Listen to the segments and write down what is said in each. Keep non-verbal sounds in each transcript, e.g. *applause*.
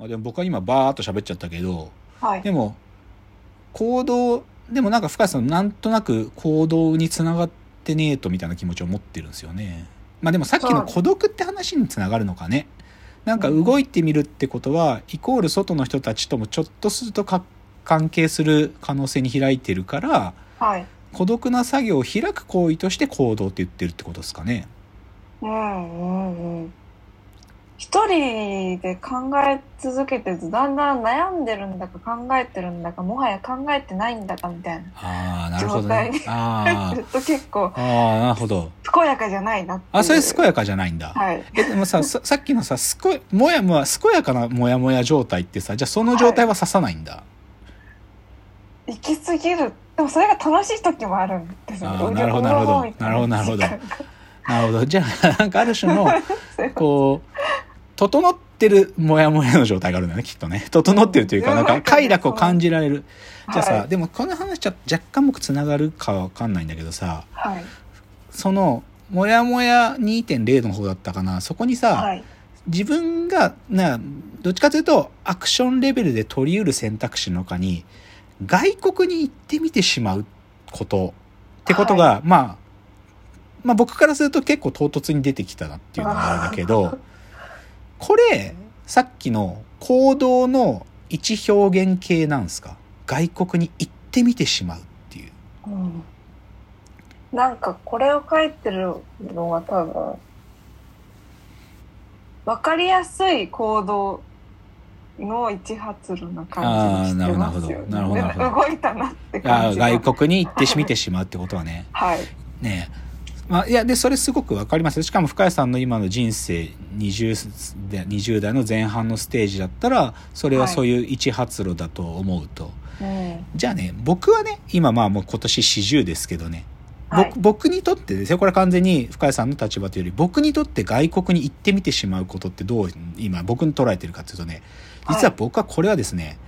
まあ、でも僕は今バーっと喋っちゃったけどはい。でも行動でもなんか深谷さんなんとなく行動につながってねえとみたいな気持ちを持ってるんですよね。まあでもさっきの孤独って話につながるのかね。なんか動いてみるってことはイコール外の人たちともちょっとするとか関係する可能性に開いてるからはい。孤独な作業を開く行為として行動って言ってるってことですかね。うんうんうん一人で考え続けてるとだんだん悩んでるんだか考えてるんだかもはや考えてないんだかみたいな状態にあずっと結構ーあーなるほど。健やかじゃないなあそれ健やかじゃないんだ、はい。えでもささ *laughs* さっきのさすこもやもや健やかなもやもや状態ってさじゃあその状態は刺さないんだ、行き過ぎる。でもそれが楽しい時もあるんですよ。なるほどなるほど。なるほどなるほど。なるほど。じゃあなんかある種の *laughs* こう整ってるもやもやの状態があるんだねきっとね。整ってるというかなんか快楽を感じられる。じゃあさ、はいでもこの話じゃ若干僕つながるかわかんないんだけどさはい。そのもやもや2.0の方だったかな。そこにさ、はい。自分がなどっちかというとアクションレベルで取り得る選択肢の中に外国に行ってみてしまうことってことが、まあまあ僕からすると結構唐突に出てきたなっていうのがあるんだけどこれさっきの行動の一表現系なんですか？外国に行ってみてしまうっていう。うんなんかこれを書いてるのは多分分かりやすい行動の一発路な感じにしてますよね。なるほどなるほど動いたなってあ感じ。*laughs* が外国に行ってみてしまうってことはね。はい。ねえ。まあ、いや、で、それすごくわかります。しかも深谷さんの今の人生20で、20代の前半のステージだったら、それはそういう一発路だと思うと。うんじゃあね、僕はね、今まあもう今年40ですけどね、はい僕僕にとってですよ、これは完全に深谷さんの立場というより、僕にとって外国に行ってみてしまうことってどう今僕に捉えてるかというとね、実は僕はこれはですね、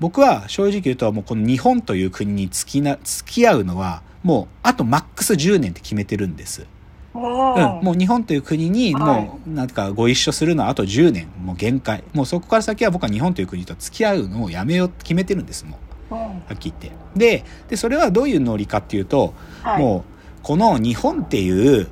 僕は正直言うともうこの日本という国に付きな付き合うのはもうあとマックス10年って決めてるんです。もうん、もう日本という国にもうなんかご一緒するのはあと10年。もう限界。もうそこから先は僕は日本という国と付き合うのをやめようって決めてるんです。もう。うん。はっきり言って。ででそれはどういうノリかっていうと、はい。もうこの日本っていう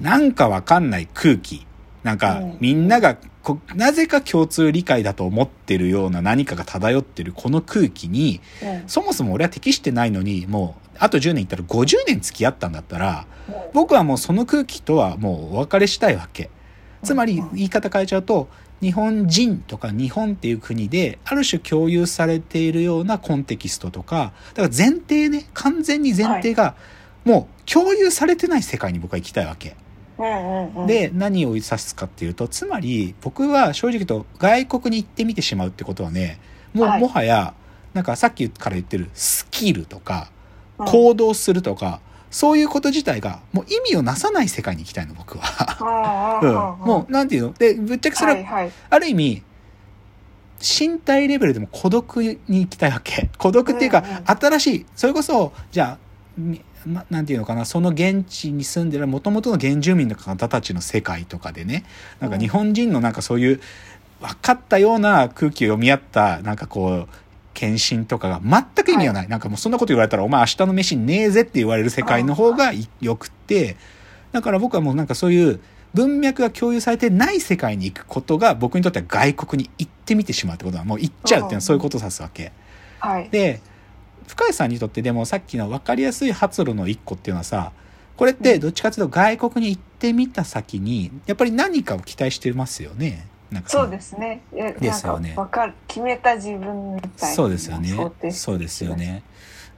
なんかわかんない空気なんかうん。みんながこなぜか共通理解だと思ってるような何かが漂ってるこの空気にうん。そもそも俺は適してないのにもうあと10年いったら50年付き合ったんだったら僕はもうその空気とはもうお別れしたいわけ。つまり言い方変えちゃうと日本人とか日本っていう国である種共有されているようなコンテキストとかだから前提ね完全に前提がもう共有されてない世界に僕は行きたいわけ。で何を指すかっていうとつまり僕は正直言うと外国に行ってみてしまうってことはねもうはい。もはやなんかさっきから言ってるスキルとかうん。行動するとか、そういうこと自体がもう意味をなさない世界に行きたいの僕は。*laughs* うん、もうなんていうの？でぶっちゃけそれははいはい。ある意味身体レベルでも孤独に行きたいわけ。孤独っていうか、うんうん。新しいそれこそじゃあみななんていうのかなその現地に住んでるもともとの原住民の方たちの世界とかでねなんか日本人のなんかそういう分かったような空気を読み合ったなんかこう献身とかが全く意味がない、なんかもうそんなこと言われたらお前明日の飯ねえぜって言われる世界の方がい。よくってだから僕はもうなんかそういう文脈が共有されてない世界に行くことが僕にとっては外国に行ってみてしまうってことはもう行っちゃうっていうのはそういうことを指すわけ。はい。で深谷さんにとってでもさっきの分かりやすい発露の一個っていうのはさこれってどっちかというと外国に行ってみた先にやっぱり何かを期待してますよね。なんかのそうですね。えですよね。わかる決めた自分みたいなそうですよね。そうですよね。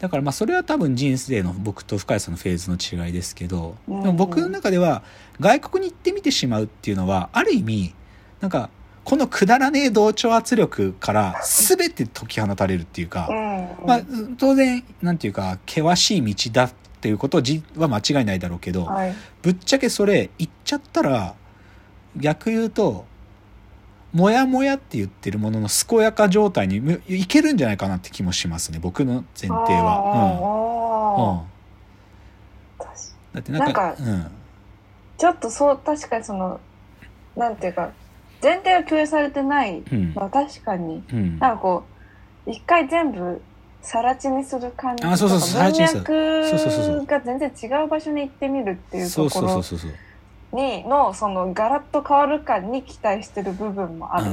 だからまあそれは多分人生の僕と深谷さんのフェーズの違いですけど、でも僕の中では外国に行ってみてしまうっていうのはある意味なんかこのくだらねえ同調圧力から全て解き放たれるっていうか、うん。まあ当然なんていうか険しい道だっていうことじは間違いないだろうけど、はい。ぶっちゃけそれ言っちゃったら逆言うともやもやって言ってるものの健やか状態にむいけるんじゃないかなって気もしますね僕の前提は。うん。うん、だってなんかなんかちょっとそう確かにそのなんていうか前提が共有されてない。うん。のは確かに、うん。なんかこう、一回全部、さら地にする感じとか文脈が全然違う場所に行ってみるっていうところにのそのガラッと変わる感に期待してる部分もある、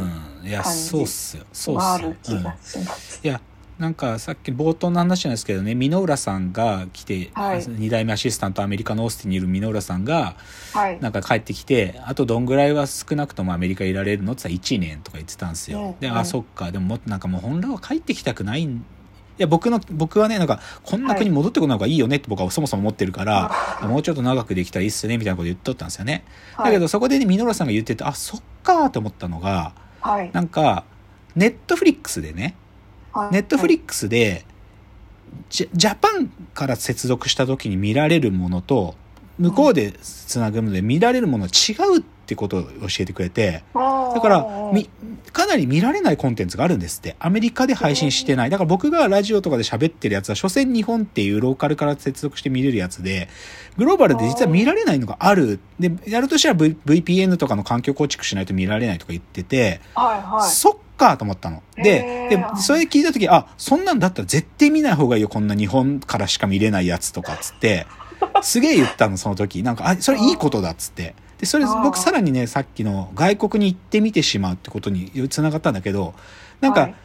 感じそうっすよ。そうっはある気がします。いやなんかさっき冒頭の話なんですけどね箕浦さんが来て、はい。2代目アシスタントアメリカのオースティンにいる箕浦さんがはい。なんか帰ってきてあとどんぐらいは少なくともアメリカいられるのって言ったら1年とか言ってたんですよ、で、あそっか。でももっとなんかもう本来は帰ってきたくないんいや僕の僕はねなんかこんな国戻ってこない方がいいよねって僕はそもそも思ってるから、もうちょっと長くできたらいいっすねみたいなこと言っとったんですよね、はい。だけどそこでね箕浦さんが言っててあそっかーと思ったのがはい。なんかネットフリックスでねはいネットフリックスでジャパンから接続した時に見られるものと向こうでつなぐので見られるもの違うってことを教えてくれてだだからみかなり見られないコンテンツがあるんですってアメリカで配信してないだから僕がラジオとかで喋ってるやつは所詮日本っていうローカルから接続して見れるやつでグローバルで実は見られないのがあるでやるとしたら、v、VPN とかの環境構築しないと見られないとか言っててはいはい。そっかと思ったの。でで、それ聞いた時あ、そんなんだったら絶対見ない方がいいよ、こんな日本からしか見れないやつとかっつって、すげえ言ったの、その時。なんか、あ、それいいことだっつって。で、それ僕さらにね、さっきの外国に行ってみてしまうってことに繋がったんだけど、なんかはい、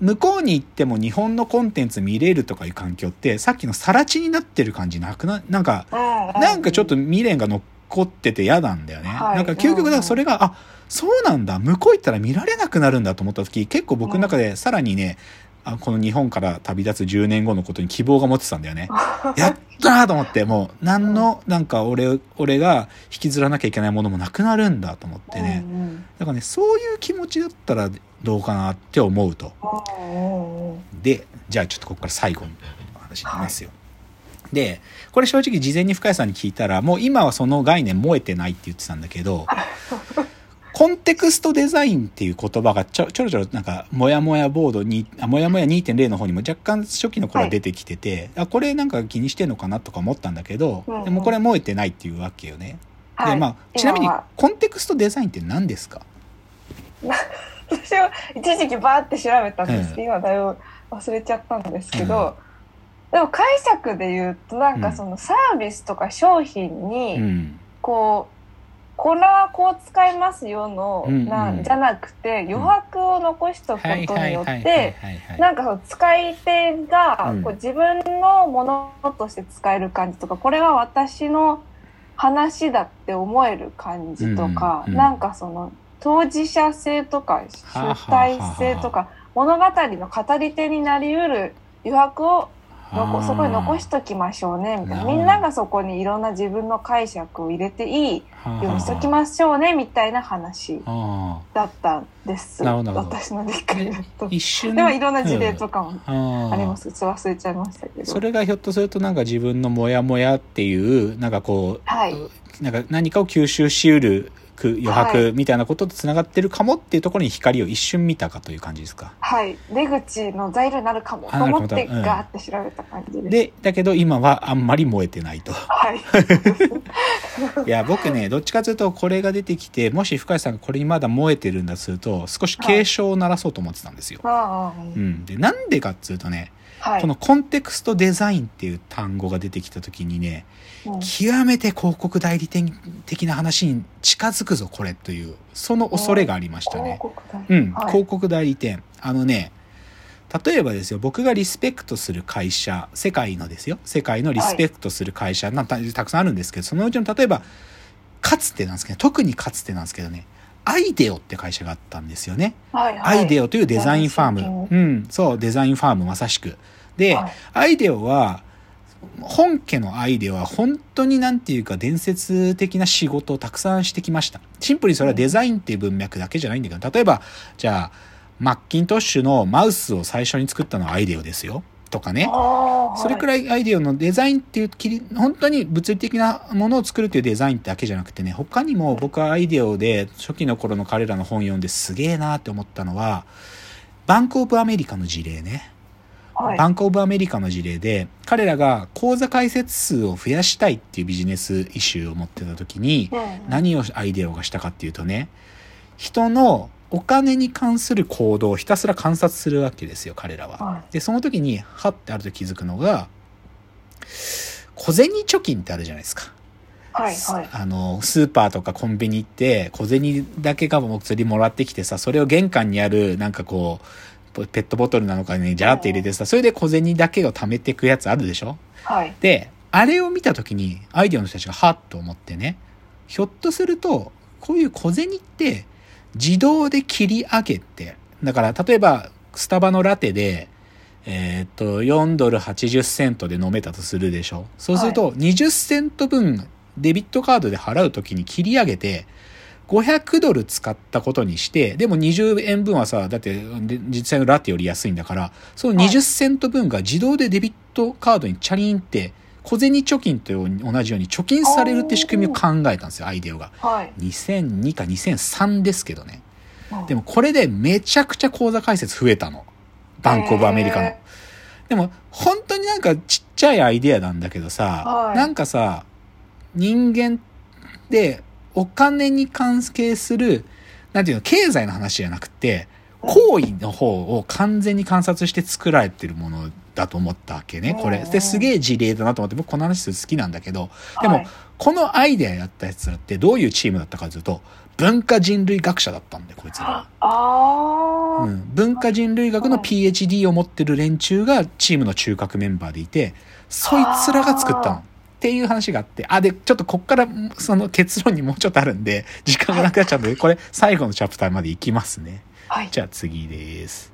向こうに行っても日本のコンテンツ見れるとかいう環境って、さっきのさら地になってる感じなくな、なんか、なんかちょっと未練が残ってて嫌なんだよね。はい。なんか究極だからそれが、あ、そうなんだ、向こう行ったら見られなくなるんだと思った時、結構僕の中でさらにね、あこの日本から旅立つ10年後のことに希望が持ってたんだよね。*laughs* やったーと思って、もう何の、なんか俺、俺が引きずらなきゃいけないものもなくなるんだと思ってね。うんうんだからね、そういう気持ちだったらどうかなって思うと。でじゃあちょっとここから最後の話になりますよ、でこれ正直事前に深谷さんに聞いたらもう今はその概念燃えてないって言ってたんだけど *laughs* コンテクストデザインっていう言葉がちょちょろちょろなんかもやもやボードにあもやもや2.0の方にも若干初期の頃は出てきてて、あこれなんか気にしてんのかなとか思ったんだけど、うんうん。でもこれ燃えてないっていうわけよね、はい。でまあちなみにコンテクストデザインって何ですか？私は一時期バーって調べたんです。けど、う今だいぶ忘れちゃったんですけど、でも解釈で言うとなんかそのサービスとか商品に、うんこれはこう使いますよの、うんうん。なんじゃなくて余白を残しとくことによってはいなんかその使い手がうん。こう自分のものとして使える感じとかこれは私の話だって思える感じとか、うんうんなんかその当事者性とか主体性とか物語の語り手になりうる余白を残そこに残しときましょうね。みたいな。みんながそこにいろんな自分の解釈を入れていいようにしときましょうねみたいな話あだったんです。私の理解だと。あ。一瞬。でもいろんな事例とかもうん。あります。ちょっと忘れちゃいましたけど。それがひょっとするとなんか自分のモヤモヤっていうなんかこう、はい。なんか何かを吸収しうる余は白みたいなこととつながってるかもっていうところに光を一瞬見たかという感じですか？はい。出口の材料になるかもあと思ってガーって調べた感じです。で、だけど今はあんまり燃えてないと。はい。*laughs* いや、僕ね、どっちかというとこれが出てきて、もし深谷さんがこれにまだ燃えてるんだとすると、少し警鐘を鳴らそうと思ってたんですよ。ああ、うん。で、なんでかっつうとね、はい。このコンテクストデザインっていう単語が出てきた時にね、うん。極めて広告代理店的な話に近づくぞこれというその恐れがありましたね。広。告代うん、はい。広告代理店。あのね例えばですよ僕がリスペクトする会社世界のですよ。世界のリスペクトする会社なんたたくさんあるんですけどそのうちの例えばかつてなんですけど特にかつてなんですけどねアイデオって会社があったんですよね。はいはい。アイデオというデザインファーム。うん、そう、デザインファームまさしく。で、はいアイデオは、本家のアイデオは本当になんていうか伝説的な仕事をたくさんしてきました。シンプルにそれはデザインっていう文脈だけじゃないんだけど、例えば、じゃあ、マッキントッシュのマウスを最初に作ったのはアイデオですよ。とかね。それくらい。アイデアのデザインっていうきり、本当に物理的なものを作るっていうデザインだけじゃなくてね、他にも僕はアイデアで初期の頃の彼らの本読んですげえなって思ったのは、バンクオブアメリカの事例ね。はい。バンクオブアメリカの事例で、彼らが口座開設数を増やしたいっていうビジネスイシューを持ってた時に、うん何をアイデアがしたかっていうとね、人のお金に関する行動をひたすら観察するわけですよ彼らは。はでその時にはってあると気づくのが小銭貯金ってあるじゃないですか。はいはいあのスーパーとかコンビニ行って小銭だけがも釣りもらってきてさそれを玄関にあるなんかこうペットボトルなのかにジャーって入れてさそれで小銭だけを貯めていくやつあるでしょ？はいであれを見た時にアイデアの人たちがはっと思ってねひょっとするとこういう小銭って自動で切り上げてだから例えばスタバのラテでえーっと4ドル80セントで飲めたとするでしょ。そうすると20セント分デビットカードで払う時に切り上げて500ドル使ったことにして、でも20円分はさ、だってで実際のラテより安いんだから、その20セント分が自動でデビットカードにチャリンって、小銭貯金と同じように貯金されるって仕組みを考えたんですよ、アイデアが。はい2002か2003ですけどね。うんでもこれでめちゃくちゃ口座開設増えたの。バンクオブアメリカのへ。でも本当になんかちっちゃいアイデアなんだけどさ、はいなんかさ、人間でお金に関係する、なんていうの、経済の話じゃなくて、行為の方を完全に観察して作られてるものだと思ったわけね、これ。で、すげえ事例だなと思って、僕この話す好きなんだけど、でもはいこのアイデアやったやつらってどういうチームだったかというと、文化人類学者だったんだよ、こいつら。うん、文化人類学の PhD を持ってる連中がチームの中核メンバーでいて、そいつらが作ったの。っていう話があって、あ、で、ちょっとこっからその結論にもうちょっとあるんで、時間がなくなっちゃうので、これ最後のチャプターまでいきますね。はいじゃあ次です。